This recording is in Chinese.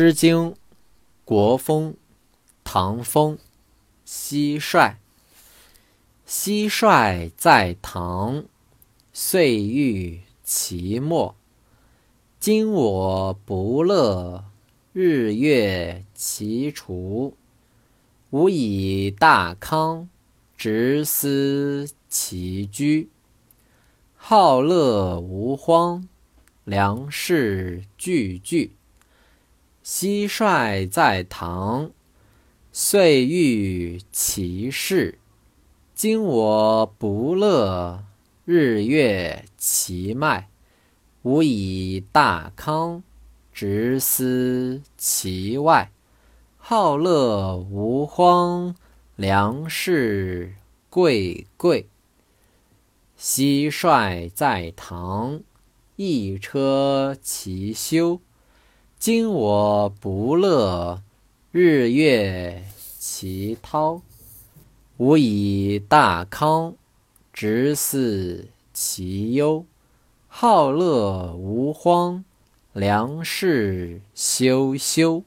诗经·国风·唐风，蟋蟀。蟋蟀在堂，岁欲其末。今我不乐，日月其除。吾以大康，直思其居。好乐无荒，良士具具。蟋蟀在堂，岁欲其事。今我不乐，日月其迈。吾以大康，直思其外。好乐无荒，良士贵贵。蟋蟀在堂，一车其休。今我不乐，日月其涛。吾以大康，直祀其忧。好乐无荒，良士休休。